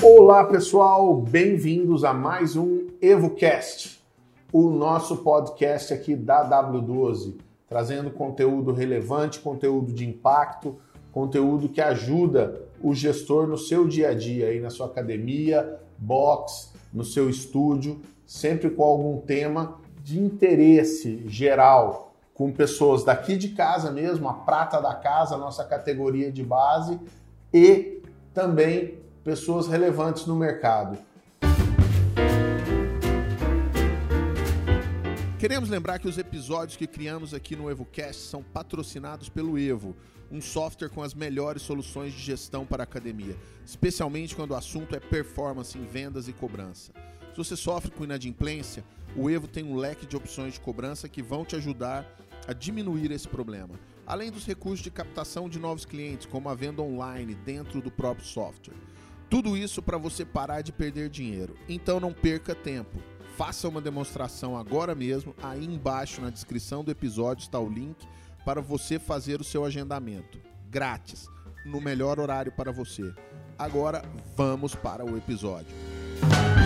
Olá pessoal, bem-vindos a mais um EvoCast, o nosso podcast aqui da W12, trazendo conteúdo relevante, conteúdo de impacto, conteúdo que ajuda o gestor no seu dia a dia, aí na sua academia, box, no seu estúdio, sempre com algum tema de interesse geral, com pessoas daqui de casa mesmo, a prata da casa, nossa categoria de base, e também pessoas relevantes no mercado. Queremos lembrar que os episódios que criamos aqui no EvoCast são patrocinados pelo Evo, um software com as melhores soluções de gestão para a academia, especialmente quando o assunto é performance em vendas e cobrança. Se você sofre com inadimplência, o Evo tem um leque de opções de cobrança que vão te ajudar a diminuir esse problema, além dos recursos de captação de novos clientes, como a venda online dentro do próprio software. Tudo isso para você parar de perder dinheiro. Então não perca tempo. Faça uma demonstração agora mesmo. Aí embaixo na descrição do episódio está o link para você fazer o seu agendamento. Grátis, no melhor horário para você. Agora vamos para o episódio. Hoje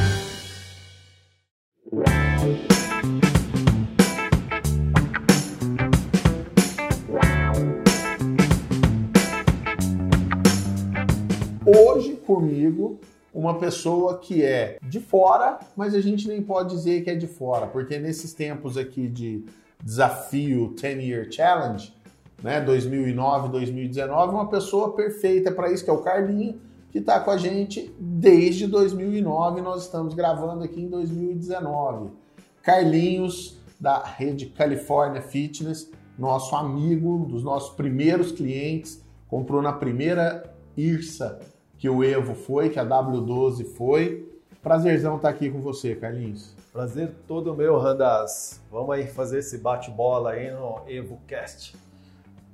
comigo uma pessoa que é de fora, mas a gente nem pode dizer que é de fora, porque nesses tempos aqui de desafio 10 Year Challenge, né, 2009, 2019, uma pessoa perfeita para isso, que é o Carlinho, que está com a gente desde 2009. Nós estamos gravando aqui em 2019. Carlinhos, da rede California Fitness, nosso amigo, dos nossos primeiros clientes, comprou na primeira IRSA que o Evo foi, que a W12 foi. Prazerzão estar tá aqui com você, Carlinhos. Prazer todo meu, Randas. Vamos aí fazer esse bate-bola aí no EvoCast.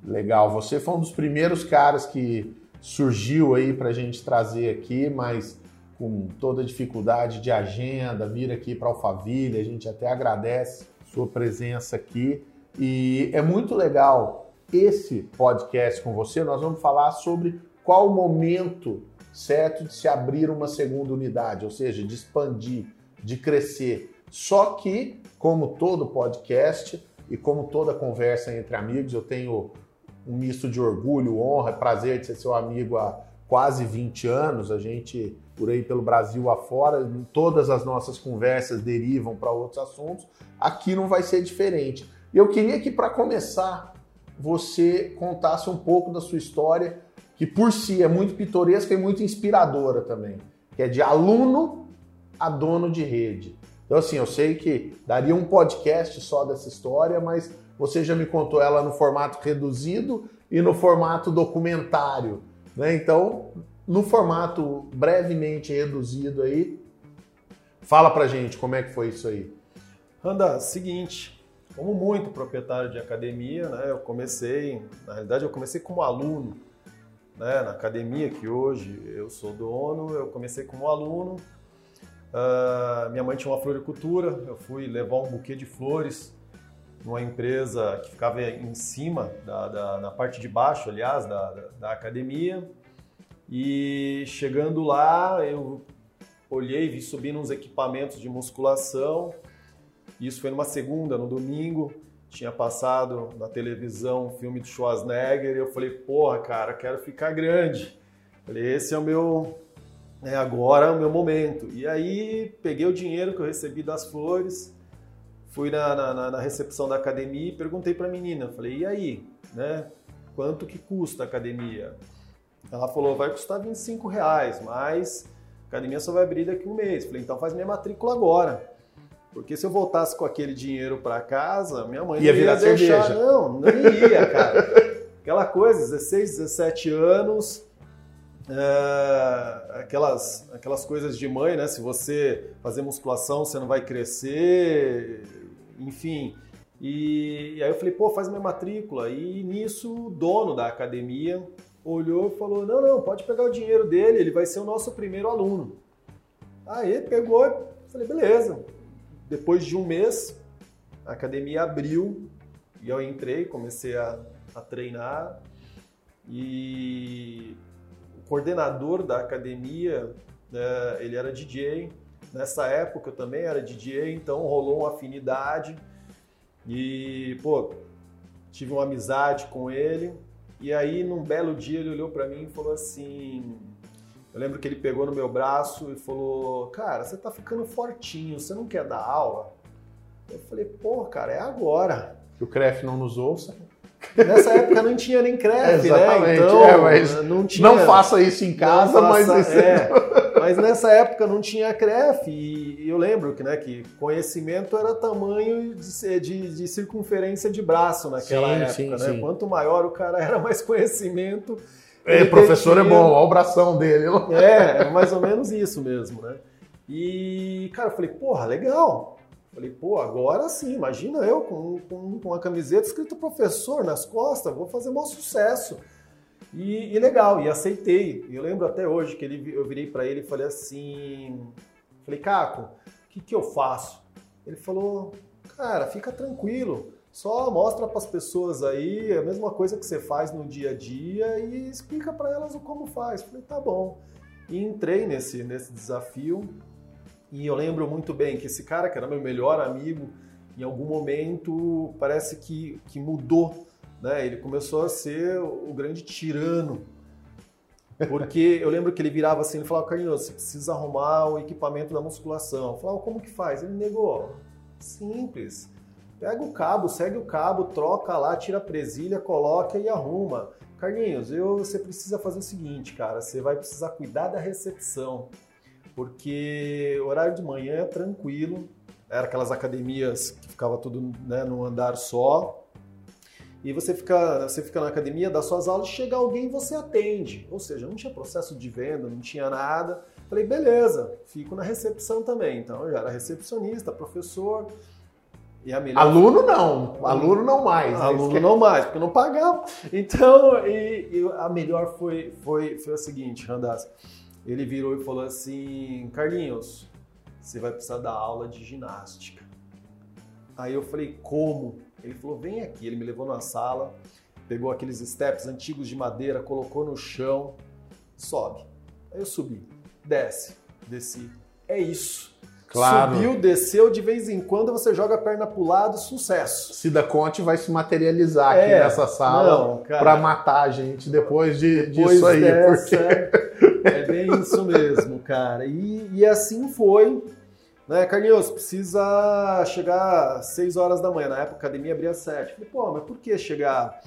Legal, você foi um dos primeiros caras que surgiu aí para a gente trazer aqui, mas com toda a dificuldade de agenda, vir aqui para Alphaville, a gente até agradece sua presença aqui. E é muito legal esse podcast com você. Nós vamos falar sobre qual momento certo de se abrir uma segunda unidade, ou seja, de expandir, de crescer. Só que, como todo podcast e como toda conversa entre amigos, eu tenho um misto de orgulho, honra, prazer de ser seu amigo há quase 20 anos. A gente, por aí pelo Brasil afora, todas as nossas conversas derivam para outros assuntos. Aqui não vai ser diferente. Eu queria que, para começar, você contasse um pouco da sua história, que por si é muito pitoresca e muito inspiradora também, que é de aluno a dono de rede. Então, assim, eu sei que daria um podcast só dessa história, mas você já me contou ela no formato reduzido e no formato documentário. Né? Então, no formato brevemente reduzido aí, fala pra gente como é que foi isso aí. Anda, seguinte, como muito proprietário de academia, né, eu comecei, na realidade eu comecei como aluno, né, na academia que hoje eu sou dono, eu comecei como aluno, uh, minha mãe tinha uma floricultura, eu fui levar um buquê de flores numa empresa que ficava em cima, da, da na parte de baixo, aliás, da, da, da academia. E chegando lá, eu olhei, vi subindo uns equipamentos de musculação. Isso foi numa segunda, no domingo. Tinha passado na televisão um filme de Schwarzenegger e eu falei, porra, cara, quero ficar grande. Falei, esse é o meu, é agora é o meu momento. E aí peguei o dinheiro que eu recebi das flores, fui na, na, na recepção da academia e perguntei para a menina, falei, e aí, né? Quanto que custa a academia? Ela falou, vai custar 25 reais, mas a academia só vai abrir daqui um mês. Falei, então faz minha matrícula agora. Porque se eu voltasse com aquele dinheiro para casa, minha mãe ia não ia deixar. Cerveja. Não, não ia, cara. Aquela coisa, 16, 17 anos, é, aquelas, aquelas coisas de mãe, né? Se você fazer musculação, você não vai crescer enfim. E, e, aí eu falei, pô, faz minha matrícula. E nisso o dono da academia olhou e falou: não, não, pode pegar o dinheiro dele, ele vai ser o nosso primeiro aluno. Aí pegou, falei, beleza. Depois de um mês, a academia abriu e eu entrei, comecei a, a treinar e o coordenador da academia, né, ele era DJ. Nessa época eu também era DJ, então rolou uma afinidade e, pô, tive uma amizade com ele. E aí, num belo dia, ele olhou para mim e falou assim: eu lembro que ele pegou no meu braço e falou: Cara, você tá ficando fortinho, você não quer dar aula? Eu falei: Pô, cara, é agora. Que o CREF não nos ouça. Nessa época não tinha nem CREF, né? Então, é, mas não, tinha, não faça isso em casa, mas. É, mas nessa época não tinha CREF. E eu lembro que, né, que conhecimento era tamanho de, de, de circunferência de braço naquela sim, época. Sim, né? Sim. Quanto maior o cara era, mais conhecimento é, professor é bom, olha o bração dele. É, é mais ou menos isso mesmo, né? E, cara, eu falei, porra, legal. Falei, pô, agora sim, imagina eu com, com, com uma camiseta escrito professor nas costas, vou fazer maior sucesso. E, e, legal, e aceitei. Eu lembro até hoje que ele, eu virei para ele e falei assim, falei, Caco, o que, que eu faço? Ele falou, cara, fica tranquilo, só mostra para as pessoas aí a mesma coisa que você faz no dia a dia e explica para elas o como faz. Falei, tá bom. E entrei nesse, nesse desafio. E eu lembro muito bem que esse cara, que era meu melhor amigo, em algum momento parece que, que mudou. Né? Ele começou a ser o grande tirano. Porque eu lembro que ele virava assim, ele falava, Carlinhos, você precisa arrumar o equipamento da musculação. Eu falava, como que faz? Ele negou. Simples Pega o cabo, segue o cabo, troca lá, tira a presilha, coloca e arruma. Carlinhos, eu, você precisa fazer o seguinte, cara, você vai precisar cuidar da recepção, porque horário de manhã é tranquilo, era aquelas academias que ficava tudo né, num andar só, e você fica, você fica na academia, dá suas aulas, chega alguém você atende. Ou seja, não tinha processo de venda, não tinha nada. Falei, beleza, fico na recepção também. Então eu já era recepcionista, professor, Melhor... Aluno não, aluno não mais. Né? Aluno não mais, porque não pagava. Então, e, e, a melhor foi, foi, foi a seguinte, Randaz. Ele virou e falou assim, Carlinhos, você vai precisar dar aula de ginástica. Aí eu falei, como? Ele falou, vem aqui. Ele me levou na sala, pegou aqueles steps antigos de madeira, colocou no chão, sobe. Aí eu subi, desce, desci. É isso. Claro. Subiu, desceu, de vez em quando você joga a perna pro lado, sucesso. Cida Conte vai se materializar é, aqui nessa sala para matar a gente depois, de, depois disso aí. Dessa, porque... é bem isso mesmo, cara. E, e assim foi. Né, Carlinhos, precisa chegar às 6 horas da manhã. Na época a academia abria às 7. Falei, pô, mas por que chegar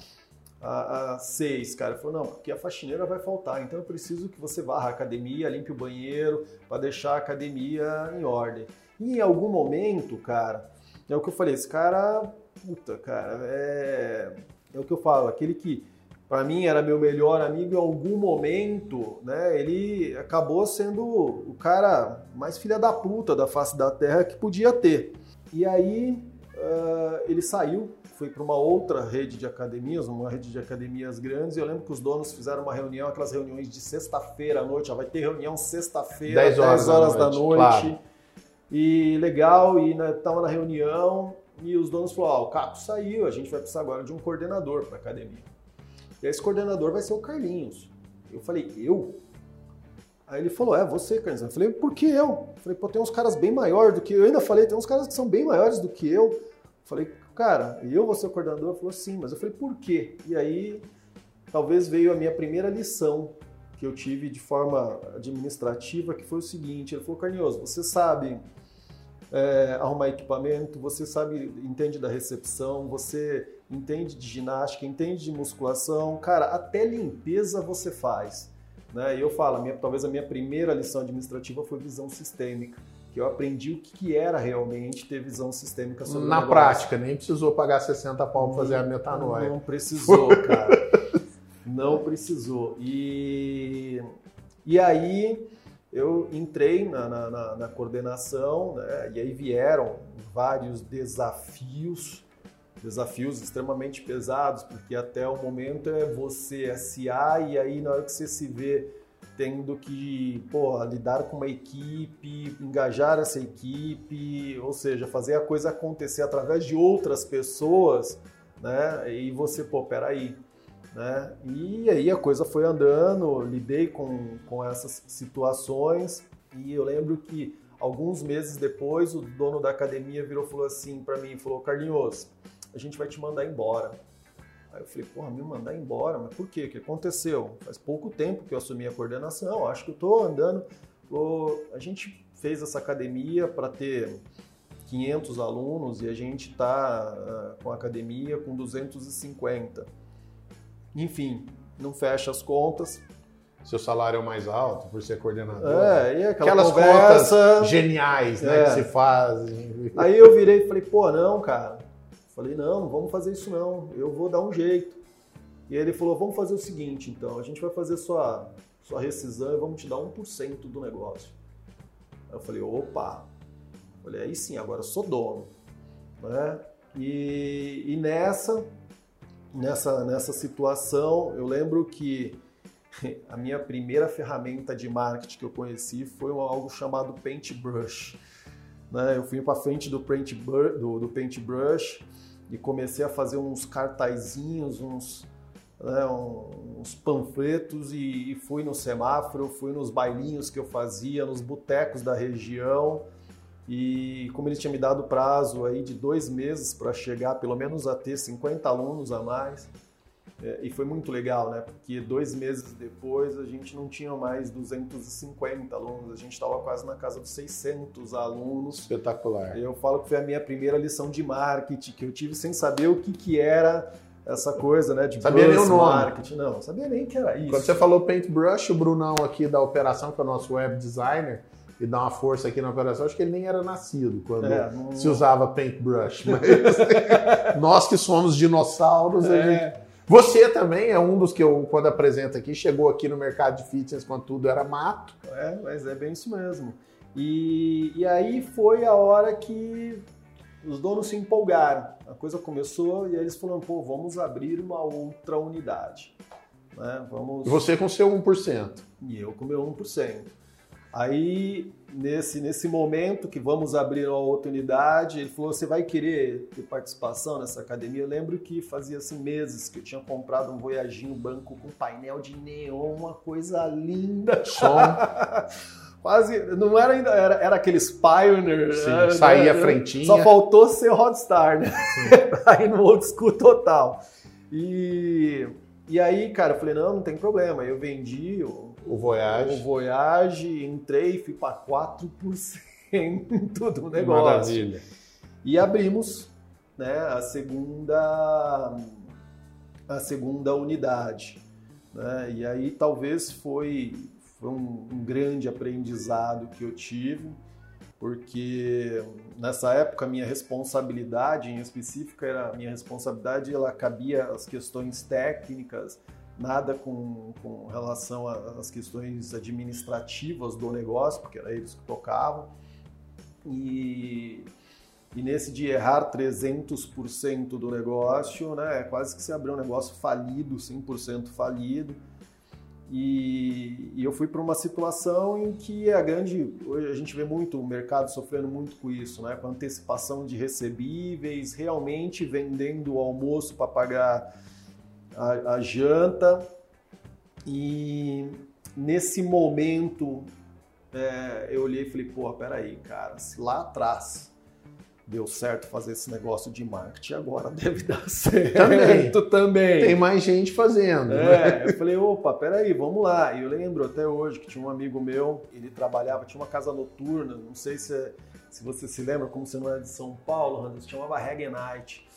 às 6, cara? Ele falou, não, porque a faxineira vai faltar, então eu preciso que você varra a academia, limpe o banheiro, para deixar a academia em ordem. E em algum momento, cara, é o que eu falei, esse cara, puta, cara, é, é o que eu falo, aquele que para mim era meu melhor amigo em algum momento, né? Ele acabou sendo o cara mais filha da puta da face da terra que podia ter. E aí uh, ele saiu fui para uma outra rede de academias, uma rede de academias grandes, e eu lembro que os donos fizeram uma reunião, aquelas reuniões de sexta-feira à noite, já vai ter reunião sexta-feira, 10 horas, 10 horas da noite. Da noite claro. E legal, e estava né, na reunião, e os donos falaram, ah, o Caco saiu, a gente vai precisar agora de um coordenador para a academia. E esse coordenador vai ser o Carlinhos. Eu falei, eu? Aí ele falou, é, você, Carlinhos. Eu falei, por que eu? eu falei, pô, tem uns caras bem maiores do que eu. Eu ainda falei, tem uns caras que são bem maiores do que eu. eu falei, cara, eu vou ser o coordenador? Falou, sim, mas eu falei, por quê? E aí, talvez veio a minha primeira lição que eu tive de forma administrativa, que foi o seguinte, ele falou, Carnioso, você sabe é, arrumar equipamento, você sabe, entende da recepção, você entende de ginástica, entende de musculação, cara, até limpeza você faz. Né? E eu falo, minha, talvez a minha primeira lição administrativa foi visão sistêmica que eu aprendi o que era realmente ter visão sistêmica sobre Na prática, nem precisou pagar 60 pau para fazer a metanoia. Não precisou, cara. não precisou. E, e aí eu entrei na, na, na, na coordenação, né? e aí vieram vários desafios, desafios extremamente pesados, porque até o momento é você SA, e aí na hora que você se vê tendo que pô, lidar com uma equipe, engajar essa equipe, ou seja, fazer a coisa acontecer através de outras pessoas, né? E você, pô, peraí, né? E aí a coisa foi andando, lidei com, com essas situações e eu lembro que alguns meses depois o dono da academia virou e falou assim para mim, falou, Carlinhos, a gente vai te mandar embora. Aí eu falei, porra, me mandar embora? Mas por quê? O que aconteceu? Faz pouco tempo que eu assumi a coordenação, acho que eu tô andando. Falou, a gente fez essa academia para ter 500 alunos e a gente está uh, ah, com a academia com 250. Enfim, não fecha as contas. Seu salário é o mais alto por ser coordenador. É, e aquela Aquelas conversa, contas geniais né, é. que se fazem. Aí eu virei e falei, pô, não, cara, Falei, não, não vamos fazer isso não, eu vou dar um jeito. E aí ele falou, vamos fazer o seguinte então, a gente vai fazer sua, sua rescisão e vamos te dar 1% do negócio. Aí eu falei, opa, falei, aí sim, agora sou dono. Né? E, e nessa, nessa, nessa situação, eu lembro que a minha primeira ferramenta de marketing que eu conheci foi algo chamado Paintbrush. Né? Eu fui para frente do Paintbrush, do, do Paintbrush e comecei a fazer uns cartazinhos, uns, né, uns panfletos e, e, fui no semáforo, fui nos bailinhos que eu fazia, nos botecos da região. E como ele tinha me dado prazo aí de dois meses para chegar pelo menos a ter 50 alunos a mais, é, e foi muito legal, né? Porque dois meses depois a gente não tinha mais 250 alunos, a gente estava quase na casa dos 600 alunos. Espetacular. Eu falo que foi a minha primeira lição de marketing que eu tive sem saber o que, que era essa coisa, né? De sabia nem o nome. marketing. Não, sabia nem que era isso. Quando você falou Paintbrush, o Brunão aqui da operação, que é o nosso web designer, e dá uma força aqui na operação, acho que ele nem era nascido quando é, não... se usava paintbrush. Mas nós que somos dinossauros, é. a gente você também é um dos que eu, quando apresento aqui, chegou aqui no mercado de fitness quando tudo era mato. É, mas é bem isso mesmo. E, e aí foi a hora que os donos se empolgaram. A coisa começou e eles falaram, pô, vamos abrir uma outra unidade. Né? Vamos... E você com seu 1%. E eu com meu 1%. Aí, nesse, nesse momento que vamos abrir uma outra unidade, ele falou: Você vai querer ter participação nessa academia? Eu lembro que fazia assim, meses que eu tinha comprado um Voyaginho banco com painel de neon, uma coisa linda. Som. Quase, não era ainda, era, era aqueles Pioneer. Sim, né? saía frentinha. Só faltou ser Hotstar, né? aí no old school total. E, e aí, cara, eu falei: Não, não tem problema. Eu vendi o o Voyage. O Voyage, entrei e fui para 4% do negócio. Maravilha. E abrimos né, a segunda a segunda unidade. Né? E aí talvez foi, foi um, um grande aprendizado que eu tive, porque nessa época a minha responsabilidade em específico era a minha responsabilidade ela cabia as questões técnicas nada com, com relação às questões administrativas do negócio, porque era eles que tocavam. E, e nesse de errar 300% do negócio, né, é quase que se abriu um negócio falido, 100% falido. E, e, eu fui para uma situação em que a grande. Hoje a gente vê muito o mercado sofrendo muito com isso, né? com antecipação de recebíveis, realmente vendendo o almoço para pagar a, a janta e nesse momento é, eu olhei e falei, pô, peraí, cara, se lá atrás deu certo fazer esse negócio de marketing, agora deve dar certo também. também. Tem mais gente fazendo. É, eu falei, opa, peraí, vamos lá. E eu lembro até hoje que tinha um amigo meu, ele trabalhava, tinha uma casa noturna, não sei se, se você se lembra, como você não é de São Paulo, se chamava Reggae Night.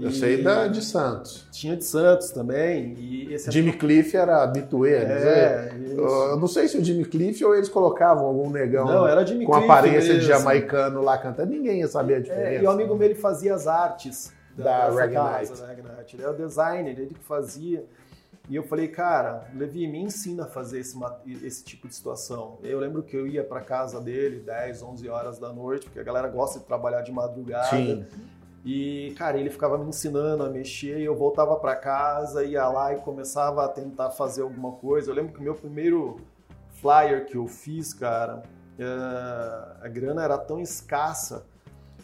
Eu sei da, de Santos. Tinha de Santos também. E esse Jimmy Cliff era habituê. É, eu não sei se o Jimmy Cliff ou eles colocavavam algum negão não, era Jimmy com Cliff aparência mesmo. de jamaicano lá cantando. Ninguém ia saber a diferença. É, e o amigo meu ele fazia as artes da, da Night. Ele era o designer, ele que fazia. E eu falei, cara, Levi, me ensina a fazer esse, esse tipo de situação. Eu lembro que eu ia para casa dele 10, 11 horas da noite, porque a galera gosta de trabalhar de madrugada. Sim. E, cara, ele ficava me ensinando a mexer e eu voltava para casa, ia lá e começava a tentar fazer alguma coisa. Eu lembro que o meu primeiro flyer que eu fiz, cara, uh, a grana era tão escassa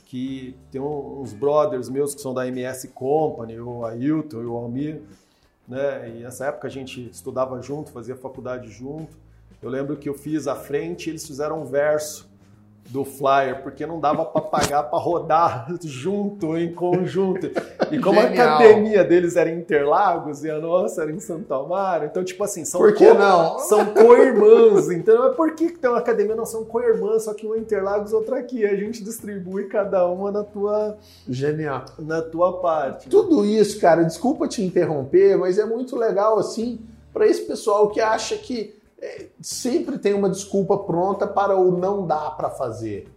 que tem uns brothers meus que são da MS Company, o Ailton e o Almir, né? E nessa época a gente estudava junto, fazia faculdade junto. Eu lembro que eu fiz a frente e eles fizeram um verso do flyer, porque não dava para pagar para rodar junto, em conjunto. E como Genial. a academia deles era em Interlagos e a nossa era em Santo Amaro, então, tipo assim, são, por que co não? são co-irmãs. Então, por que, que tem uma academia? Não são co-irmãs, só que uma em Interlagos outra aqui. A gente distribui cada uma na tua. Genial. Na tua parte. Tudo isso, cara, desculpa te interromper, mas é muito legal, assim, para esse pessoal que acha que é, sempre tem uma desculpa pronta para o não dá para fazer.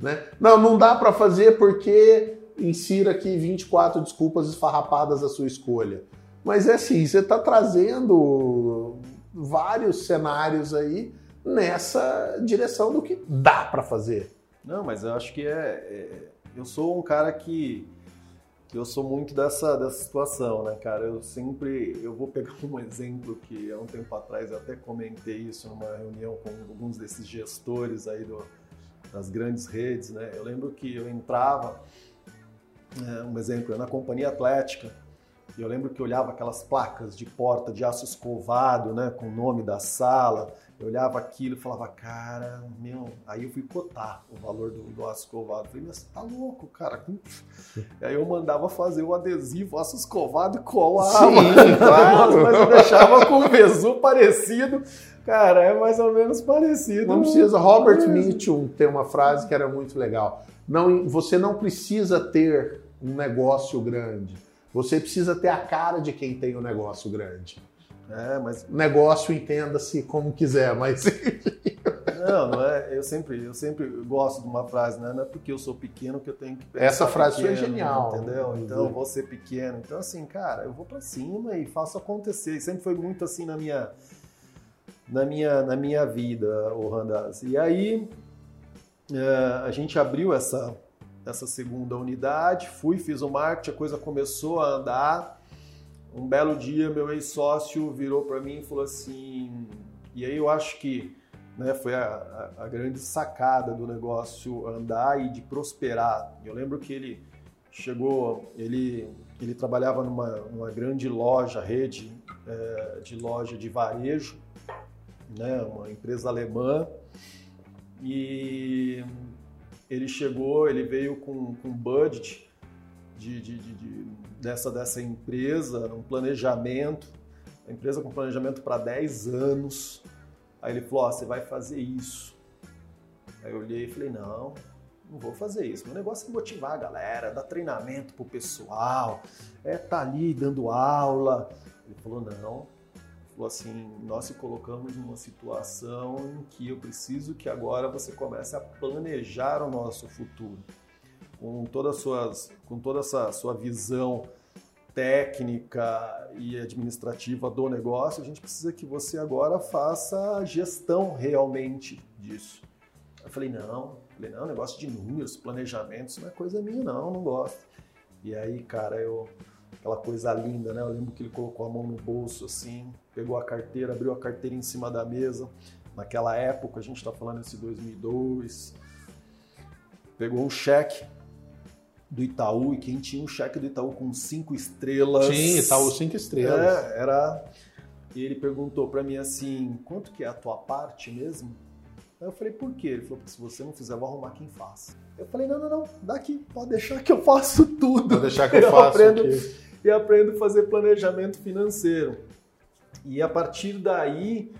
Né? Não, não dá para fazer porque insira aqui 24 desculpas esfarrapadas à sua escolha. Mas é assim, você está trazendo vários cenários aí nessa direção do que dá para fazer. Não, mas eu acho que é, é, Eu sou um cara que eu sou muito dessa, dessa situação, né, cara? Eu sempre, eu vou pegar um exemplo que há um tempo atrás eu até comentei isso numa reunião com alguns desses gestores aí do, das grandes redes, né? Eu lembro que eu entrava, é, um exemplo, na companhia atlética, e eu lembro que eu olhava aquelas placas de porta de aço escovado, né, com o nome da sala, eu olhava aquilo e falava, cara, meu. Aí eu fui cotar o valor do, do aço escovado. falei, mas você tá louco, cara. E aí eu mandava fazer o adesivo, aço escovado e colava. Sim, claro. mas eu deixava com o Vesu parecido. Cara, é mais ou menos parecido. Não precisa. Robert Mitchum tem uma frase que era muito legal. Não, você não precisa ter um negócio grande. Você precisa ter a cara de quem tem um negócio grande. É, mas negócio entenda-se como quiser, mas não, não é. Eu sempre, eu sempre gosto de uma frase, né? Não é porque eu sou pequeno que eu tenho que Essa frase pequeno, foi genial, entendeu? Então, vou ser pequeno. Então, assim, cara, eu vou para cima e faço acontecer. E sempre foi muito assim na minha na minha na minha vida, o Randaz. E aí é, a gente abriu essa essa segunda unidade, fui, fiz o marketing, a coisa começou a andar. Um belo dia, meu ex-sócio virou para mim e falou assim. E aí eu acho que né, foi a, a, a, grande sacada do negócio andar e de prosperar. Eu lembro que ele chegou, ele, ele trabalhava numa, numa grande loja, rede é, de loja de varejo, né, uma empresa alemã, e ele chegou, ele veio com, com budget de, de, de, de dessa, dessa empresa, um planejamento, a empresa com planejamento para 10 anos. Aí ele falou: oh, você vai fazer isso. Aí eu olhei e falei: não, não vou fazer isso. Meu negócio é motivar a galera, dar treinamento pro pessoal, é tá ali dando aula. Ele falou: não. Ele falou assim: nós se colocamos numa situação em que eu preciso que agora você comece a planejar o nosso futuro com toda, suas, com toda essa sua visão técnica e administrativa do negócio, a gente precisa que você agora faça a gestão realmente disso. Eu falei, não, falei, não, negócio de números, planejamento, isso não é coisa minha, não, não gosto. E aí, cara, eu, aquela coisa linda, né? Eu lembro que ele colocou a mão no bolso assim, pegou a carteira, abriu a carteira em cima da mesa. Naquela época, a gente está falando esse 2002, pegou um cheque do Itaú e quem tinha um cheque do Itaú com cinco estrelas. Sim, Itaú cinco estrelas. É, era. E ele perguntou para mim assim: quanto que é a tua parte mesmo? Aí eu falei: por quê? Ele falou: porque se você não fizer, eu vou arrumar quem faz. Eu falei: não, não, não, daqui, pode deixar que eu faço tudo. Pode deixar que eu, eu faço. Aprendo, aqui. E aprendo a fazer planejamento financeiro. E a partir daí.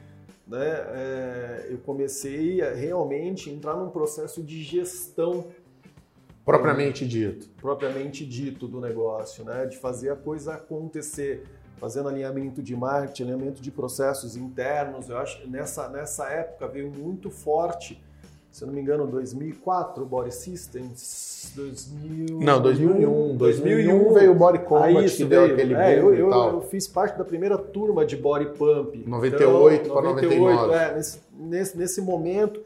Né, é, eu comecei a realmente entrar num processo de gestão Propriamente dito. Propriamente dito do negócio, né? De fazer a coisa acontecer, fazendo alinhamento de marketing, alinhamento de processos internos. Eu acho que nessa, nessa época veio muito forte, se eu não me engano, 2004, Body Systems, 2000... Não, 2001. 2001 veio o Body Combat, ah, isso, que veio. deu aquele é, eu, eu, eu, fiz parte da primeira turma de Body Pump. 98 então, para 99. É, nesse, nesse, nesse momento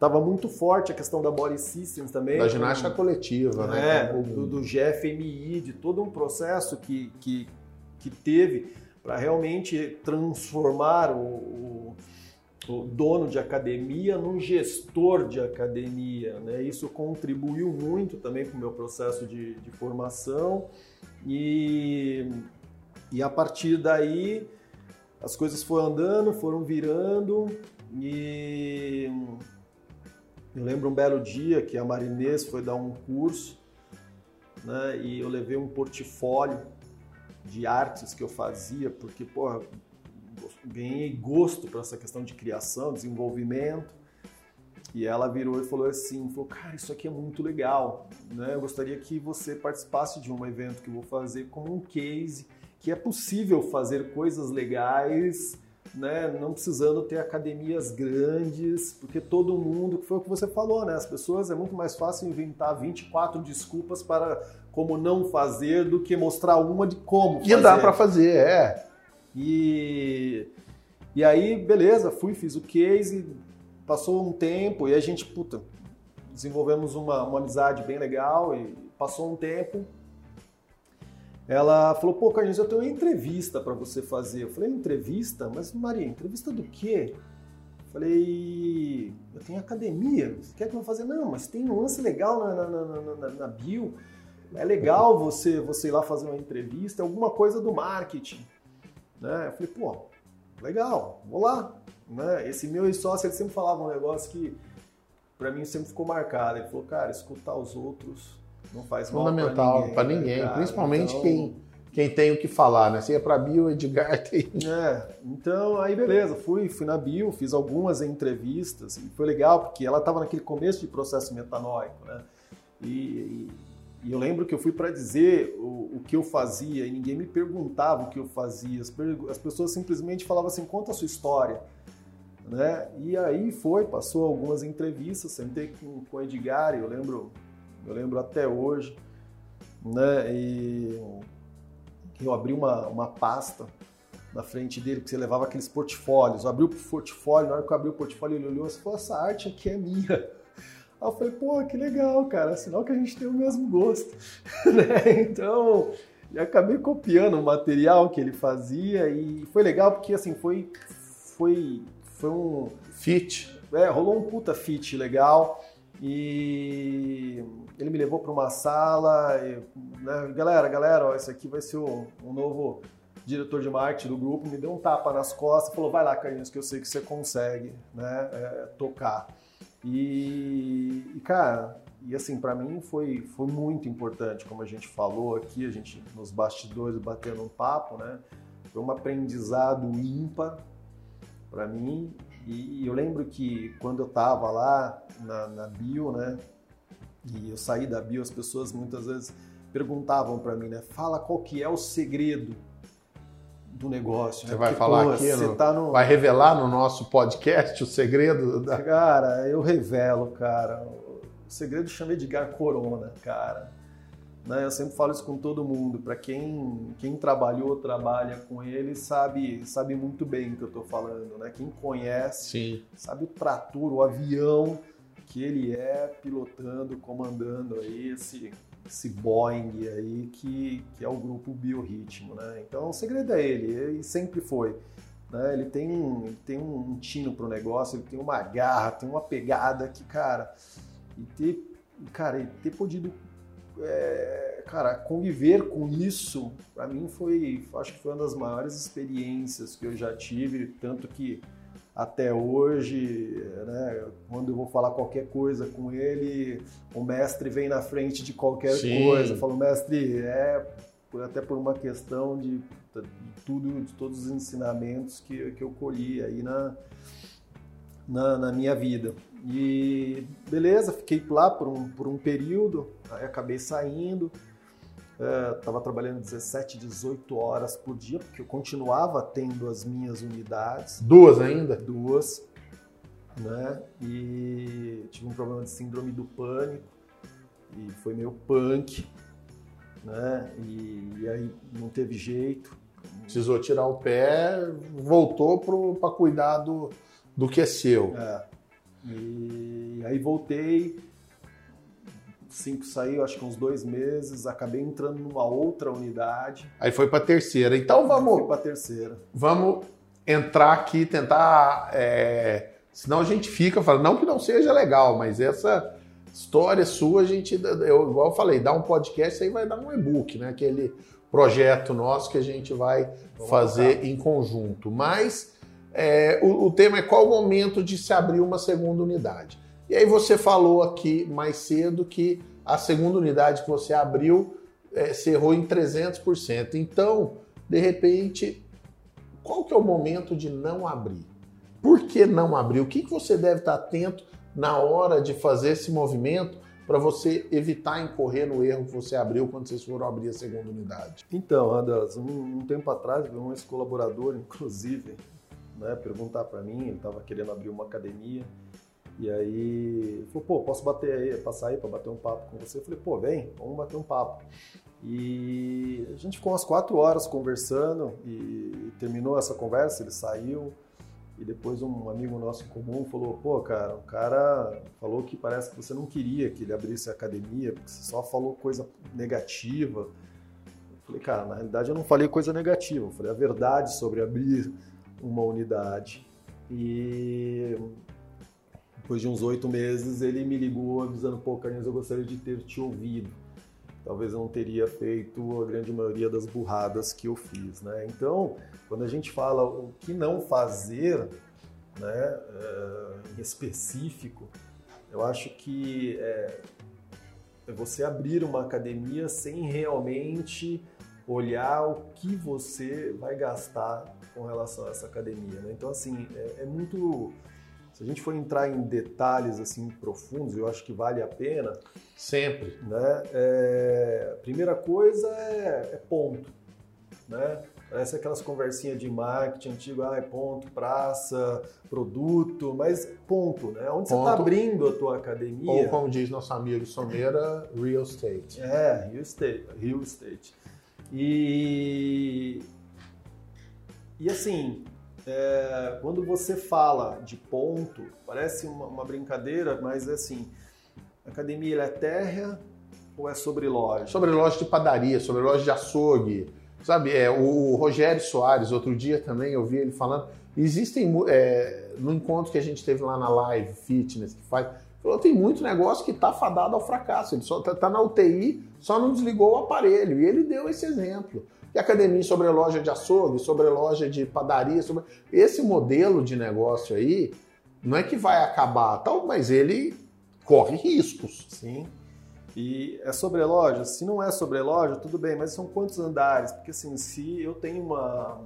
Estava muito forte a questão da Body Systems também. Da ginástica com, coletiva, né? É, do, do GFMI, de todo um processo que, que, que teve para realmente transformar o, o, o dono de academia num gestor de academia. Né? Isso contribuiu muito também para o meu processo de, de formação e, e a partir daí as coisas foram andando, foram virando e eu lembro um belo dia que a Marinês foi dar um curso né, e eu levei um portfólio de artes que eu fazia, porque, porra, ganhei gosto para essa questão de criação, desenvolvimento. E ela virou e falou assim, falou, cara, isso aqui é muito legal, né? Eu gostaria que você participasse de um evento que eu vou fazer como um case, que é possível fazer coisas legais, né? Não precisando ter academias grandes, porque todo mundo, que foi o que você falou, né? As pessoas é muito mais fácil inventar 24 desculpas para como não fazer do que mostrar uma de como fazer. E dá para fazer, é. E, e aí, beleza, fui, fiz o case, passou um tempo e a gente, puta, desenvolvemos uma, uma amizade bem legal e passou um tempo. Ela falou, pô, Carlinhos, eu tenho uma entrevista para você fazer. Eu falei, entrevista? Mas, Maria, entrevista do quê? Eu falei, eu tenho academia, você quer que eu fazer? Não, mas tem um lance legal na, na, na, na, na bio, é legal você, você ir lá fazer uma entrevista, alguma coisa do marketing. Né? Eu falei, pô, legal, vou lá. Né? Esse meu ex-sócio, ele sempre falava um negócio que para mim sempre ficou marcado. Ele falou, cara, escutar os outros não faz mal Fundamental para ninguém, ninguém né, principalmente então... quem, quem tem o que falar, né? Se é para bio, Edgar tem. É, então aí beleza, fui, fui na bio, fiz algumas entrevistas e foi legal porque ela estava naquele começo de processo metanóico, né? E, e e eu lembro que eu fui para dizer o, o, que eu fazia e ninguém me perguntava o que eu fazia. As, as pessoas simplesmente falavam assim: conta a sua história. Né? E aí foi, passou algumas entrevistas, sentei com, com o Edgar, eu lembro, eu lembro até hoje, né? E eu abri uma, uma pasta na frente dele, que você levava aqueles portfólios. Eu abri o portfólio, na hora que eu abri o portfólio, ele olhou e falou: essa arte aqui é minha. Aí eu falei, pô, que legal, cara, sinal que a gente tem o mesmo gosto. né? Então, eu acabei copiando o material que ele fazia e foi legal porque, assim, foi, foi, foi um... Fit. É, rolou um puta fit legal e ele me levou para uma sala e, né, galera, galera, ó, esse aqui vai ser o, o novo diretor de marketing do grupo, me deu um tapa nas costas falou, vai lá, Carlinhos, que eu sei que você consegue né, é, tocar. E, e cara, e assim, para mim foi, foi muito importante, como a gente falou aqui, a gente nos bastidores batendo um papo, né? Foi um aprendizado ímpar para mim. E eu lembro que quando eu tava lá na, na bio, né? E eu saí da bio, as pessoas muitas vezes perguntavam para mim, né? Fala qual que é o segredo do negócio. Você né? vai Porque, falar pô, aqui, no, tá no... vai revelar no nosso podcast o segredo? Da... Cara, eu revelo, cara. O segredo chama Edgar Corona, cara. Né? Eu sempre falo isso com todo mundo. Para quem, quem trabalhou, trabalha com ele, sabe sabe muito bem o que eu estou falando. Né? Quem conhece, Sim. sabe o trator, o avião que ele é pilotando, comandando aí esse esse Boeing aí que, que é o grupo Biorritmo, né? Então o segredo é ele, ele sempre foi. Né? Ele tem, ele tem um tino pro negócio, ele tem uma garra, tem uma pegada que, cara, e ter, cara, e ter podido é, cara, conviver com isso, para mim foi, acho que foi uma das maiores experiências que eu já tive, tanto que até hoje, né, quando eu vou falar qualquer coisa com ele, o mestre vem na frente de qualquer Sim. coisa. Eu falo, mestre, é até por uma questão de, de, tudo, de todos os ensinamentos que, que eu colhi aí na, na, na, minha vida. E beleza, fiquei lá por um, por um período, aí acabei saindo estava é, trabalhando 17, 18 horas por dia, porque eu continuava tendo as minhas unidades. Duas ainda? Duas. Né? E tive um problema de síndrome do pânico, e foi meio punk, né? E, e aí não teve jeito. Precisou tirar o pé, voltou para cuidar do, do que é seu. É. E aí voltei, cinco saiu, acho que uns dois meses, acabei entrando numa outra unidade. Aí foi para terceira. Então vamos. Fui para terceira. Vamos entrar aqui, tentar. É, senão a gente fica falando, não que não seja legal, mas essa história sua, a gente, eu, igual eu falei, dá um podcast, aí vai dar um e-book, né? Aquele projeto nosso que a gente vai Vamos fazer em conjunto. Mas é, o, o, tema é qual o momento de se abrir uma segunda unidade. E aí você falou aqui mais cedo que a segunda unidade que você abriu é, se errou em 300%. Então, de repente, qual que é o momento de não abrir? Por que não abrir? O que, que você deve estar atento na hora de fazer esse movimento para você evitar incorrer no erro que você abriu quando vocês foram abrir a segunda unidade? Então, Anderson, um, um tempo atrás, um ex-colaborador, inclusive, né, perguntar para mim, ele estava querendo abrir uma academia, e aí falou, pô, posso bater aí, passar aí para bater um papo com você? Eu falei, pô, vem, vamos bater um papo. E a gente ficou umas quatro horas conversando e terminou essa conversa, ele saiu, e depois um amigo nosso em comum falou: pô, cara, o cara falou que parece que você não queria que ele abrisse a academia, porque você só falou coisa negativa. Eu falei, cara, na realidade eu não falei coisa negativa, eu falei a verdade sobre abrir uma unidade. E depois de uns oito meses ele me ligou avisando: pô, Carlinhos, eu gostaria de ter te ouvido talvez eu não teria feito a grande maioria das burradas que eu fiz, né? Então, quando a gente fala o que não fazer, né, é, em específico, eu acho que é, é você abrir uma academia sem realmente olhar o que você vai gastar com relação a essa academia. Né? Então, assim, é, é muito se a gente for entrar em detalhes assim profundos, eu acho que vale a pena. Sempre. Né? É, primeira coisa é, é, ponto. Né? Parece aquelas conversinhas de marketing antigo, ah, é ponto, praça, produto, mas ponto, né? Onde ponto, você está abrindo a tua academia. Ou como diz nosso amigo Someira, real estate. É, real estate. Real estate. E, e assim, é, quando você fala de ponto, parece uma, uma brincadeira, mas é assim, academia é térrea ou é sobre loja? Sobre loja de padaria, sobre loja de açougue. Sabe, é, o Rogério Soares, outro dia também eu vi ele falando, existem, é, no encontro que a gente teve lá na Live Fitness, que faz, falou, tem muito negócio que está fadado ao fracasso, ele só está tá na UTI, só não desligou o aparelho, e ele deu esse exemplo e academia sobre loja de açougue, sobre loja de padaria, sobre esse modelo de negócio aí, não é que vai acabar, tal, mas ele corre riscos. Sim. E é sobre loja? Se não é sobre loja, tudo bem, mas são quantos andares? Porque assim, se eu tenho uma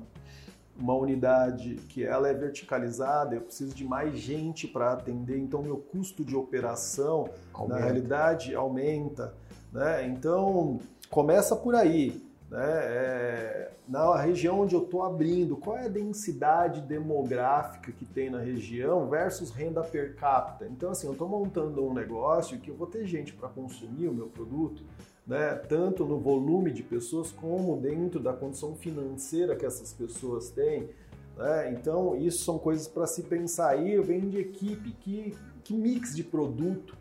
uma unidade que ela é verticalizada, eu preciso de mais gente para atender, então meu custo de operação aumenta. na realidade aumenta, né? Então começa por aí. Né? É, na região onde eu estou abrindo, qual é a densidade demográfica que tem na região versus renda per capita? Então, assim, eu estou montando um negócio que eu vou ter gente para consumir o meu produto, né? tanto no volume de pessoas como dentro da condição financeira que essas pessoas têm. Né? Então, isso são coisas para se pensar. Aí eu venho de equipe, que, que mix de produto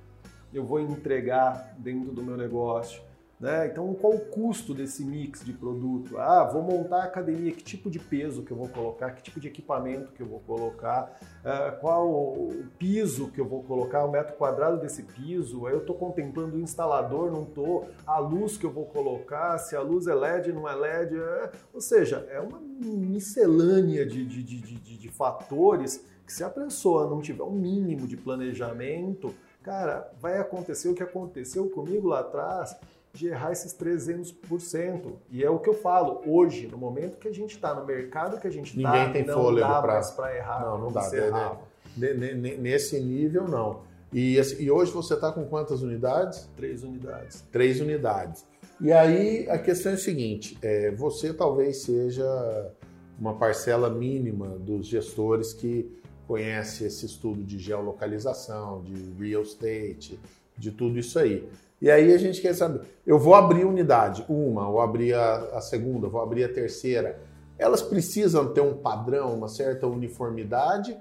eu vou entregar dentro do meu negócio. Né? Então, qual o custo desse mix de produto? Ah, vou montar a academia, que tipo de peso que eu vou colocar, que tipo de equipamento que eu vou colocar, ah, qual o piso que eu vou colocar, o metro quadrado desse piso, eu estou contemplando o instalador, não estou, a luz que eu vou colocar, se a luz é LED, não é LED, é... ou seja, é uma miscelânea de, de, de, de, de fatores que se a pessoa não tiver um mínimo de planejamento, cara, vai acontecer o que aconteceu comigo lá atrás, de errar esses 300%. E é o que eu falo, hoje, no momento que a gente está no mercado que a gente está, Ninguém tem não fôlego dá pra... mais para errar. Não, não dá. Né, né, nesse nível, não. E, e hoje você está com quantas unidades? Três unidades. Três unidades. E aí a questão é a seguinte: é, você talvez seja uma parcela mínima dos gestores que conhece esse estudo de geolocalização, de real estate, de tudo isso aí. E aí a gente quer saber, eu vou abrir unidade, uma, vou abrir a, a segunda, vou abrir a terceira. Elas precisam ter um padrão, uma certa uniformidade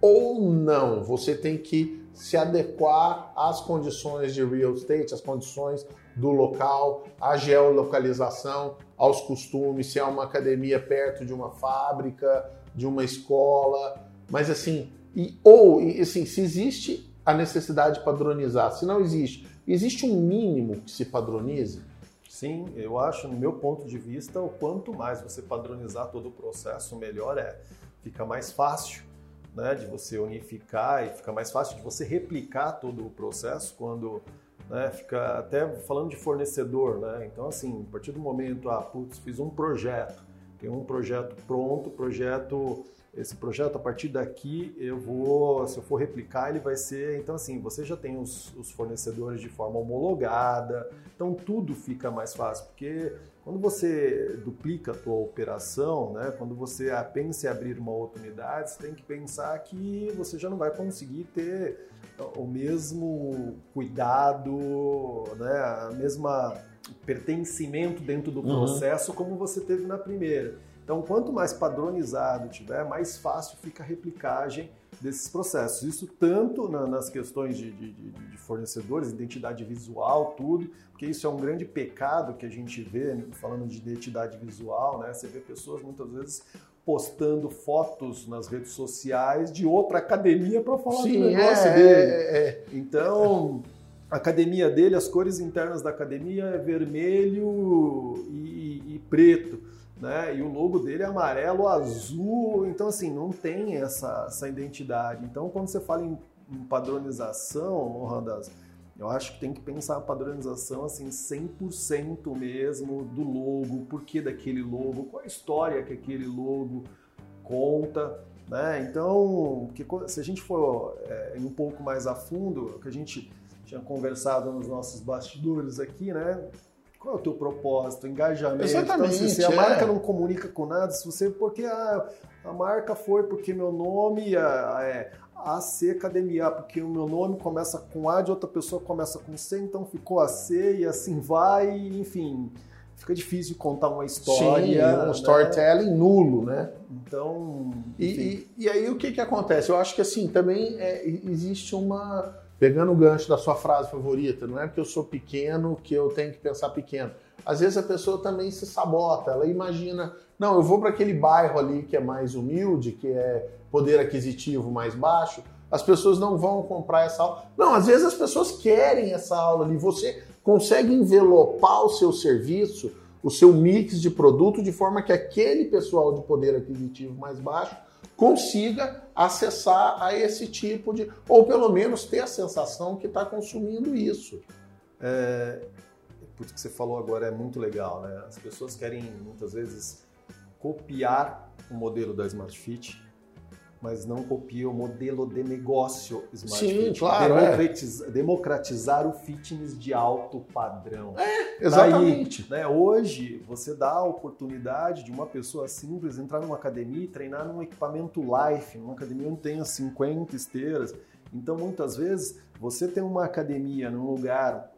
ou não? Você tem que se adequar às condições de real estate, às condições do local, à geolocalização, aos costumes, se é uma academia perto de uma fábrica, de uma escola, mas assim, e, ou assim, se existe a necessidade de padronizar, se não existe, existe um mínimo que se padronize? Sim, eu acho, no meu ponto de vista, o quanto mais você padronizar todo o processo, melhor é. Fica mais fácil né, de você unificar e fica mais fácil de você replicar todo o processo quando né, fica até falando de fornecedor, né? Então assim, a partir do momento, ah, putz, fiz um projeto, tem um projeto pronto, projeto esse projeto, a partir daqui, eu vou, se eu for replicar, ele vai ser. Então, assim, você já tem os, os, fornecedores de forma homologada, então tudo fica mais fácil, porque quando você duplica a tua operação, né, quando você pensa em abrir uma outra unidade, você tem que pensar que você já não vai conseguir ter o mesmo cuidado, né, a mesma pertencimento dentro do uhum. processo uhum. como você teve na primeira. Então, quanto mais padronizado tiver, mais fácil fica a replicagem desses processos. Isso tanto na, nas questões de, de, de, fornecedores, identidade visual, tudo, porque isso é um grande pecado que a gente vê, falando de identidade visual, né? Você vê pessoas muitas vezes postando fotos nas redes sociais de outra academia para falar Sim, do negócio é, dele. É, é. Então, a academia dele, as cores internas da academia é vermelho e, e preto né? E o logo dele é amarelo, azul, então assim, não tem essa, essa identidade. Então, quando você fala em, padronização, Randas, eu acho que tem que pensar a padronização assim 100% mesmo do logo, por que daquele logo, qual a história que aquele logo conta, né? Então, que, se a gente for é, um pouco mais a fundo, o que a gente tinha conversado nos nossos bastidores aqui, né? Qual é o teu propósito, engajamento? Exatamente. Então, assim, se a é. marca não comunica com nada, se você. Porque ah, a marca foi porque meu nome é AC Academia, porque o meu nome começa com A de outra pessoa começa com C, então ficou AC e assim vai, enfim. Fica difícil contar uma história. Sim, um né? storytelling nulo, né? Então. E, e, e, aí o que, que acontece? Eu acho que assim, também é, existe uma Pegando o gancho da sua frase favorita, não é porque eu sou pequeno que eu tenho que pensar pequeno. Às vezes a pessoa também se sabota, ela imagina, não, eu vou para aquele bairro ali que é mais humilde, que é poder aquisitivo mais baixo, as pessoas não vão comprar essa aula. Não, às vezes as pessoas querem essa aula ali, você consegue envelopar o seu serviço, o seu mix de produto de forma que aquele pessoal de poder aquisitivo mais baixo consiga acessar a esse tipo de. ou pelo menos ter a sensação que está consumindo isso. É, tudo que você falou agora é muito legal, né? As pessoas querem muitas vezes copiar o modelo da Smart Fit mas não copia o modelo de negócio Smart Sim, Fit. claro. Democratizar, é. democratizar o fitness de alto padrão. É, exatamente. Daí, né, hoje, você dá a oportunidade de uma pessoa simples entrar numa academia e treinar num equipamento life, numa academia onde tenha 50 esteiras. Então, muitas vezes, você tem uma academia num lugar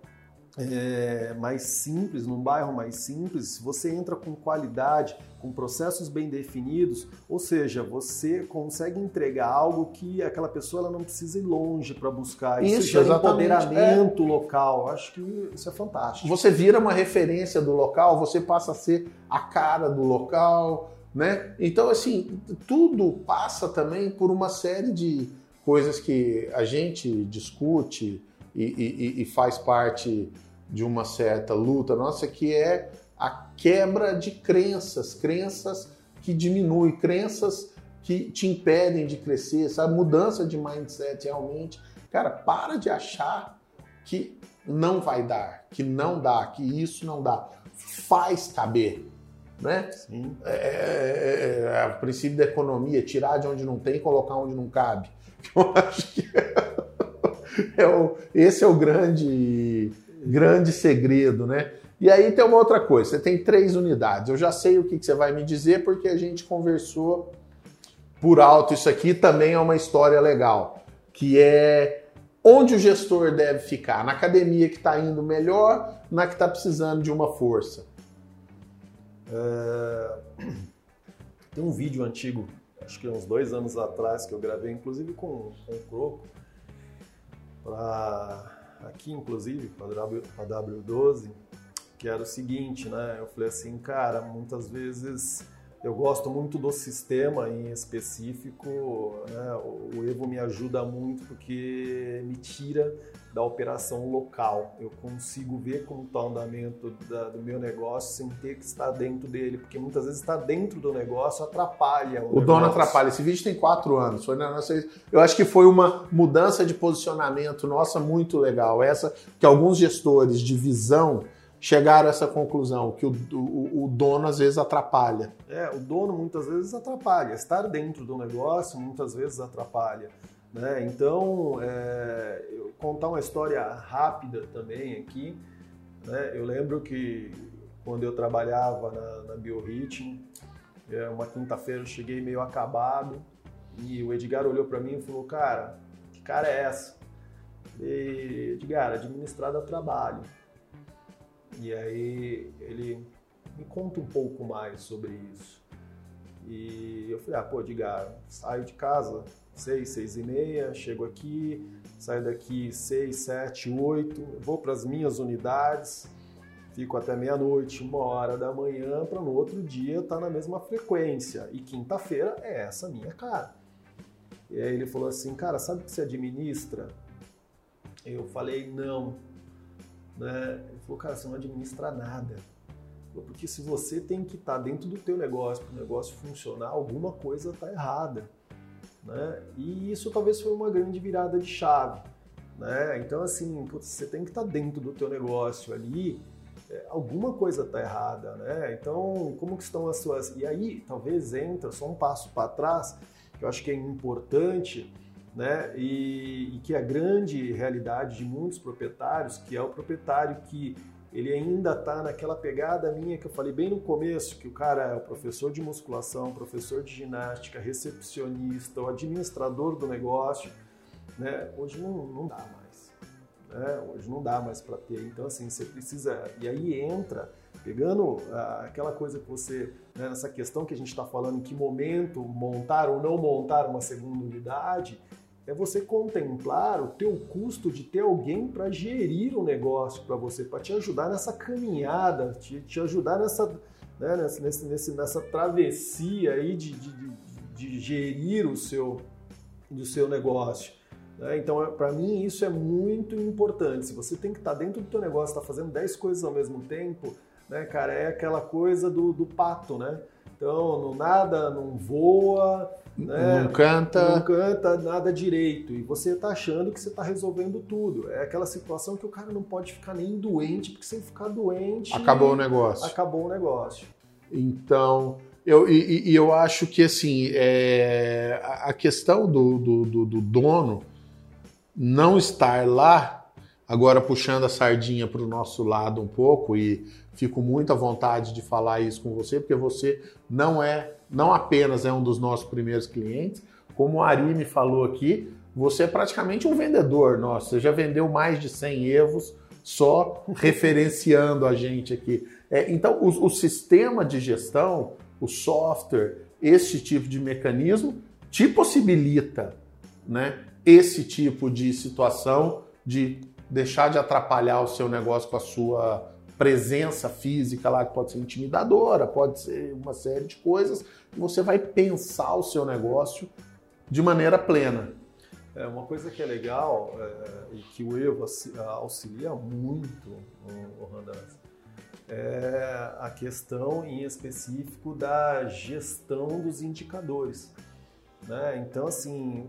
é, mais simples, num bairro mais simples, você entra com qualidade, com processos bem definidos, ou seja, você consegue entregar algo que aquela pessoa ela não precisa ir longe para buscar. Isso, isso gera empoderamento é. local. Acho que isso é fantástico. Você vira uma referência do local, você passa a ser a cara do local, né? Então, assim, tudo passa também por uma série de coisas que a gente discute, e, e, e faz parte de uma certa luta nossa, que é a quebra de crenças, crenças que diminuem, crenças que te impedem de crescer, sabe? Mudança de mindset realmente. Cara, para de achar que não vai dar, que não dá, que isso não dá. Faz caber. Né? Sim. É, é, é, é, o princípio da economia, tirar de onde não tem e colocar onde não cabe. Eu acho que é o, esse é o grande, grande segredo, né? E aí tem uma outra coisa, você tem três unidades. Eu já sei o que, você vai me dizer porque a gente conversou por alto isso aqui, também é uma história legal, que é onde o gestor deve ficar, na academia que está indo melhor, na que está precisando de uma força. É... Tem um vídeo antigo, acho que uns dois anos atrás, que eu gravei, inclusive com, com o Croco, para aqui inclusive para a W12, que era o seguinte, né? Eu falei assim, cara, muitas vezes eu gosto muito do sistema em específico. Né? O Evo me ajuda muito porque me tira da operação local. Eu consigo ver como está o andamento da, do meu negócio sem ter que estar dentro dele, porque muitas vezes estar dentro do negócio atrapalha. O, o dono atrapalha. Esse vídeo tem quatro anos. Foi na nossa... Eu acho que foi uma mudança de posicionamento nossa muito legal. Essa que alguns gestores de visão chegaram a essa conclusão, que o, o, o, dono às vezes atrapalha. É, o dono muitas vezes atrapalha. Estar dentro do negócio muitas vezes atrapalha. Né? Então, é, eu contar uma história rápida também aqui. Né? Eu lembro que quando eu trabalhava na, na Biorritmo, é, uma quinta-feira eu cheguei meio acabado e o Edgar olhou para mim e falou: Cara, que cara é essa? E, Edgar, administrado a trabalho. E aí ele me conta um pouco mais sobre isso. E eu falei, ah, pô, Edgar, saio de casa seis, seis e meia, chego aqui, saio daqui seis, sete, oito, vou para as minhas unidades, fico até meia-noite, uma hora da manhã, para no outro dia estar tá na mesma frequência. E quinta-feira é essa minha cara. E aí ele falou assim, cara, sabe que você administra? Eu falei, não. Né? Falou, cara, você não administra nada. Porque se você tem que estar tá dentro do teu negócio para o negócio funcionar, alguma coisa está errada. Né? E isso talvez foi uma grande virada de chave. Né? Então, assim, putz, você tem que estar tá dentro do teu negócio ali, é, alguma coisa está errada, né? Então, como que estão as suas... E aí, talvez entra só um passo para trás, que eu acho que é importante, né? E, e que é a grande realidade de muitos proprietários, que é o proprietário que ele ainda está naquela pegada minha que eu falei bem no começo, que o cara é o professor de musculação, professor de ginástica, recepcionista, o administrador do negócio, né? Hoje não, não dá mais. Né? Hoje não dá mais para ter. Então, assim, você precisa... E aí entra, pegando ah, aquela coisa que você... Né, nessa questão que a gente está falando, em que momento montar ou não montar uma segunda unidade é você contemplar o teu custo de ter alguém para gerir o negócio para você, para te ajudar nessa caminhada, te, te ajudar nessa, né, nessa, nesse, nessa travessia aí de, de, de, de gerir o seu, do seu negócio. Né? Então, é, para mim, isso é muito importante. Se você tem que estar tá dentro do teu negócio, está fazendo 10 coisas ao mesmo tempo, né, cara, é aquela coisa do, do pato, né? Então, não nada, não voa, né? Não canta. Não canta nada direito. E você está achando que você está resolvendo tudo. É aquela situação que o cara não pode ficar nem doente, porque se ele ficar doente. Acabou o negócio. Acabou o negócio. Então. Eu, e, e eu acho que assim é, a questão do, do, do, do dono não estar lá, agora puxando a sardinha para o nosso lado um pouco, e fico muito à vontade de falar isso com você, porque você não é não apenas é um dos nossos primeiros clientes, como o Ari me falou aqui, você é praticamente um vendedor nosso. Você já vendeu mais de 100 EVOs só referenciando a gente aqui. É, então, o, o sistema de gestão, o software, esse tipo de mecanismo te possibilita né, esse tipo de situação de deixar de atrapalhar o seu negócio com a sua presença física lá, que pode ser intimidadora, pode ser uma série de coisas, você vai pensar o seu negócio de maneira plena. É, uma coisa que é legal é, e que o Evo auxilia muito, o Randaz, é a questão em específico da gestão dos indicadores. Né? Então, assim,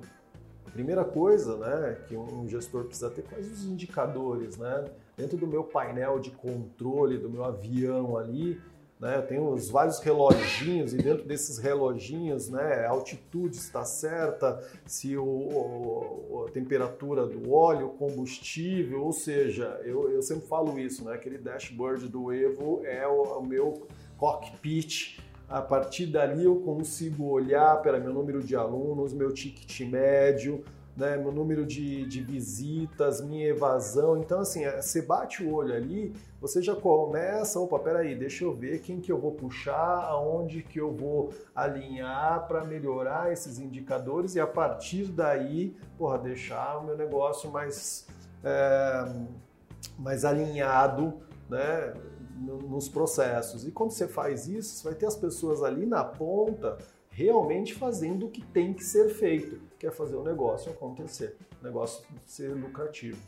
primeira coisa né, que um gestor precisa ter, quais os indicadores, né? Dentro do meu painel de controle do meu avião ali, né, eu tenho os vários reloginhos e dentro desses reloginhos, né, a altitude está certa, se o, o, a temperatura do óleo, combustível, ou seja, eu, eu sempre falo isso, né, aquele dashboard do Evo é o, o meu cockpit a partir dali eu consigo olhar para meu número de alunos, meu ticket médio, né, meu número de, de visitas, minha evasão. Então, assim, é, você bate o olho ali, você já começa, opa, peraí, deixa eu ver quem que eu vou puxar, aonde que eu vou alinhar para melhorar esses indicadores e a partir daí, porra, deixar o meu negócio mais, é, mais alinhado, né? Nos processos. E quando você faz isso, você vai ter as pessoas ali na ponta realmente fazendo o que tem que ser feito, que é fazer o negócio acontecer, o negócio ser lucrativo.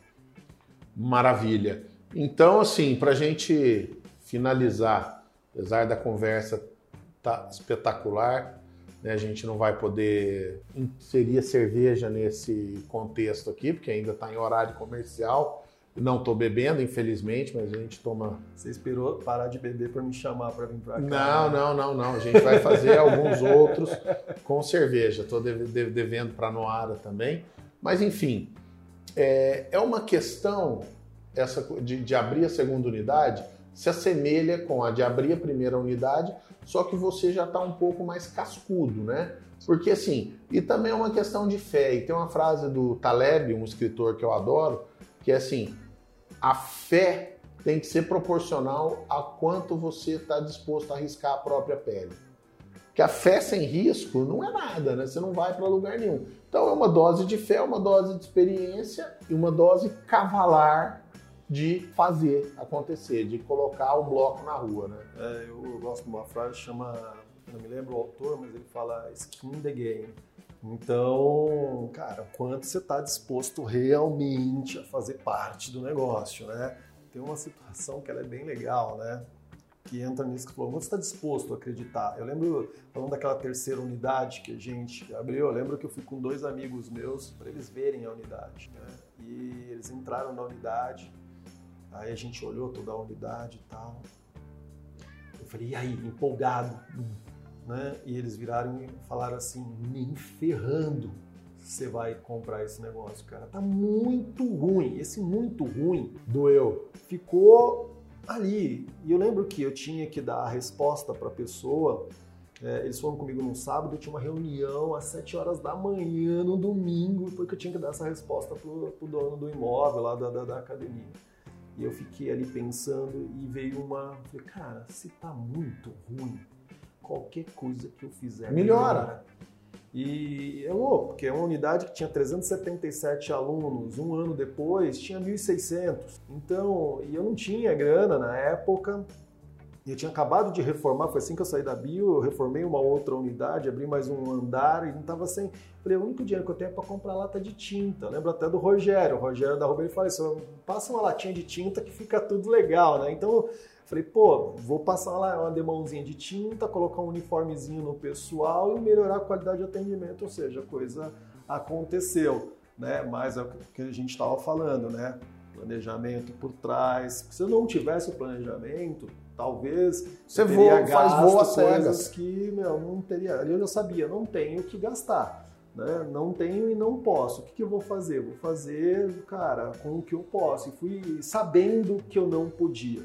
Maravilha. Então, assim, para a gente finalizar, apesar da conversa tá espetacular, né, a gente não vai poder inserir cerveja nesse contexto aqui, porque ainda está em horário comercial. Não estou bebendo, infelizmente, mas a gente toma. Você esperou parar de beber para me chamar para vir para cá? Não, né? não, não, não. A gente vai fazer alguns outros com cerveja. Estou devendo para Noara também. Mas, enfim, é, é uma questão essa de, de abrir a segunda unidade se assemelha com a de abrir a primeira unidade, só que você já está um pouco mais cascudo, né? Porque assim, e também é uma questão de fé. E tem uma frase do Taleb, um escritor que eu adoro, que é assim: a fé tem que ser proporcional a quanto você está disposto a arriscar a própria pele. Que a fé sem risco não é nada, né? Você não vai para lugar nenhum. Então é uma dose de fé, uma dose de experiência e uma dose cavalar de fazer acontecer, de colocar o bloco na rua, né? É, eu gosto de uma frase chama, não me lembro o autor, mas ele fala skin the game. Então, cara, quanto você está disposto realmente a fazer parte do negócio, né? Tem uma situação que ela é bem legal, né? Que entra nisso que falou, quanto você está disposto a acreditar? Eu lembro, falando daquela terceira unidade que a gente abriu, eu lembro que eu fui com dois amigos meus para eles verem a unidade, né? E eles entraram na unidade, aí a gente olhou toda a unidade e tal. Eu falei, e aí, empolgado? Né? E eles viraram e falaram assim: nem ferrando você vai comprar esse negócio, cara. Tá muito ruim. Esse muito ruim doeu. Ficou ali. E eu lembro que eu tinha que dar a resposta para a pessoa. É, eles foram comigo num sábado, eu tinha uma reunião às 7 horas da manhã, no domingo, porque eu tinha que dar essa resposta pro, pro dono do imóvel lá da, da, da academia. E eu fiquei ali pensando e veio uma. Falei, cara, se tá muito ruim, qualquer coisa que eu fizer melhora. melhora. E é louco, porque é uma unidade que tinha 377 alunos, um ano depois tinha 1.600. Então, e eu não tinha grana na época, eu tinha acabado de reformar, foi assim que eu saí da bio, eu reformei uma outra unidade, abri mais um andar e não estava sem. Falei, o único dinheiro que eu tenho é para comprar lata de tinta. Eu lembro até do Rogério, o Rogério da Rubem falou assim: passa uma latinha de tinta que fica tudo legal, né? Então Falei, pô, vou passar lá uma demãozinha de tinta, colocar um uniformezinho no pessoal e melhorar a qualidade de atendimento, ou seja, a coisa aconteceu, né? Mas é o que a gente estava falando, né? Planejamento por trás. Se eu não tivesse o planejamento, talvez você voa, faz voa coisas que meu, não teria. Ali eu já sabia, não tenho que gastar. Né? Não tenho e não posso. O que, que, eu vou fazer? Vou fazer, cara, com o que eu posso. E fui sabendo que eu não podia.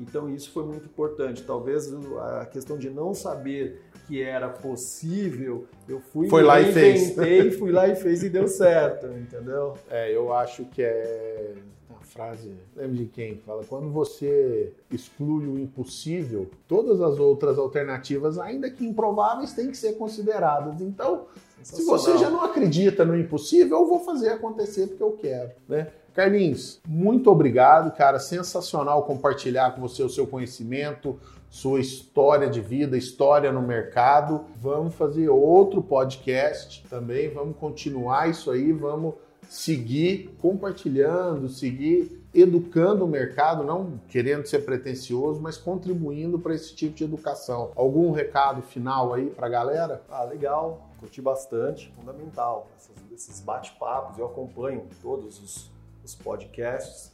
Então isso foi muito importante. Talvez a questão de não saber que era possível, eu fui foi lá e fez. fui lá e fez e deu certo, entendeu? É, eu acho que é a frase, lembro de quem fala, quando você exclui o impossível, todas as outras alternativas, ainda que improváveis, têm que ser consideradas. Então, se você já não acredita no impossível, eu vou fazer acontecer porque eu quero, né? Carlinhos, muito obrigado, cara. Sensacional compartilhar com você o seu conhecimento, sua história de vida, história no mercado. Vamos fazer outro podcast também, vamos continuar isso aí, vamos seguir compartilhando, seguir educando o mercado, não querendo ser pretencioso, mas contribuindo para esse tipo de educação. Algum recado final aí para a galera? Ah, legal, curti bastante, fundamental. esses bate-papos, eu acompanho todos os os podcasts.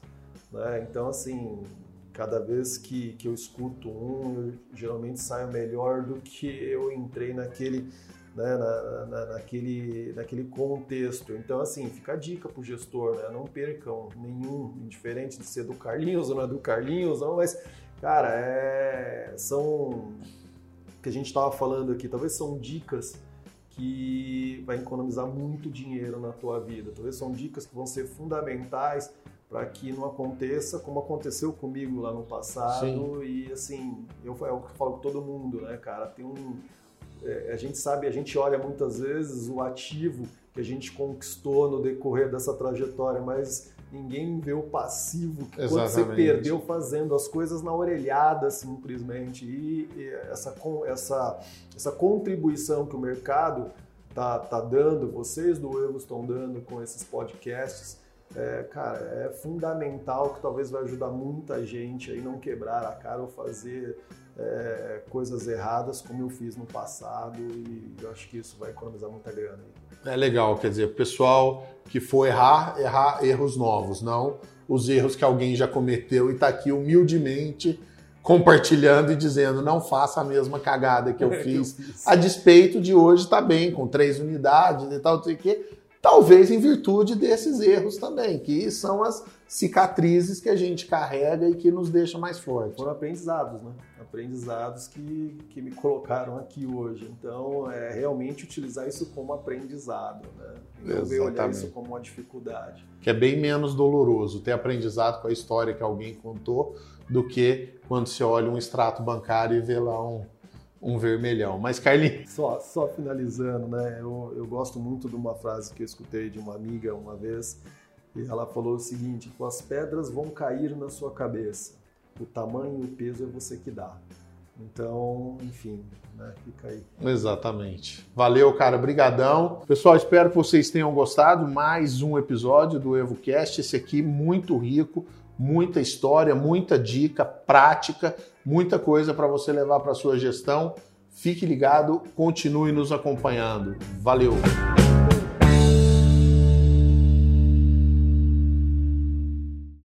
Né? Então, assim, cada vez que, que eu escuto um, eu geralmente saio melhor do que eu entrei naquele, né, na, na, naquele, naquele contexto. Então, assim, fica a dica para o gestor, né? não percam nenhum, indiferente de ser do Carlinhos ou não é do Carlinhos, não, mas, cara, é, são que a gente estava falando aqui, talvez são dicas que vai economizar muito dinheiro na tua vida. Talvez são dicas que vão ser fundamentais para que não aconteça como aconteceu comigo lá no passado. Sim. E assim, eu, é o que eu falo com todo mundo, né, cara? Tem um. É, a gente sabe, a gente olha muitas vezes o ativo que a gente conquistou no decorrer dessa trajetória, mas ninguém vê o passivo que você perdeu fazendo as coisas na orelhada simplesmente. E, e essa, essa, essa contribuição que o mercado tá, tá dando, vocês do Evo estão dando com esses podcasts, é, cara, é fundamental que talvez vai ajudar muita gente aí não quebrar a cara ou fazer é, coisas erradas como eu fiz no passado e eu acho que isso vai economizar muita grana. É legal, quer dizer, o pessoal que for errar, errar erros novos, não os erros que alguém já cometeu e está aqui humildemente compartilhando e dizendo não faça a mesma cagada que eu fiz, a despeito de hoje estar tá bem, com três unidades e tal, não sei o quê, talvez em virtude desses erros também, que são as cicatrizes que a gente carrega e que nos deixam mais fortes. Foram aprendizados, né? Aprendizados que, que me colocaram aqui hoje. Então, é realmente utilizar isso como aprendizado, né? Não ver olhar isso como uma dificuldade. Que é bem menos doloroso ter aprendizado com a história que alguém contou do que quando você olha um extrato bancário e vê lá um, um vermelhão. Mas, Carlinhos... Só, só finalizando, né? Eu, eu gosto muito de uma frase que eu escutei de uma amiga uma vez, e ela falou o seguinte: as pedras vão cair na sua cabeça. O tamanho e o peso é você que dá. Então, enfim, né, fica aí. Exatamente. Valeu, cara, brigadão. Pessoal, espero que vocês tenham gostado. Mais um episódio do EvoCast, esse aqui muito rico, muita história, muita dica prática, muita coisa para você levar para sua gestão. Fique ligado, continue nos acompanhando. Valeu.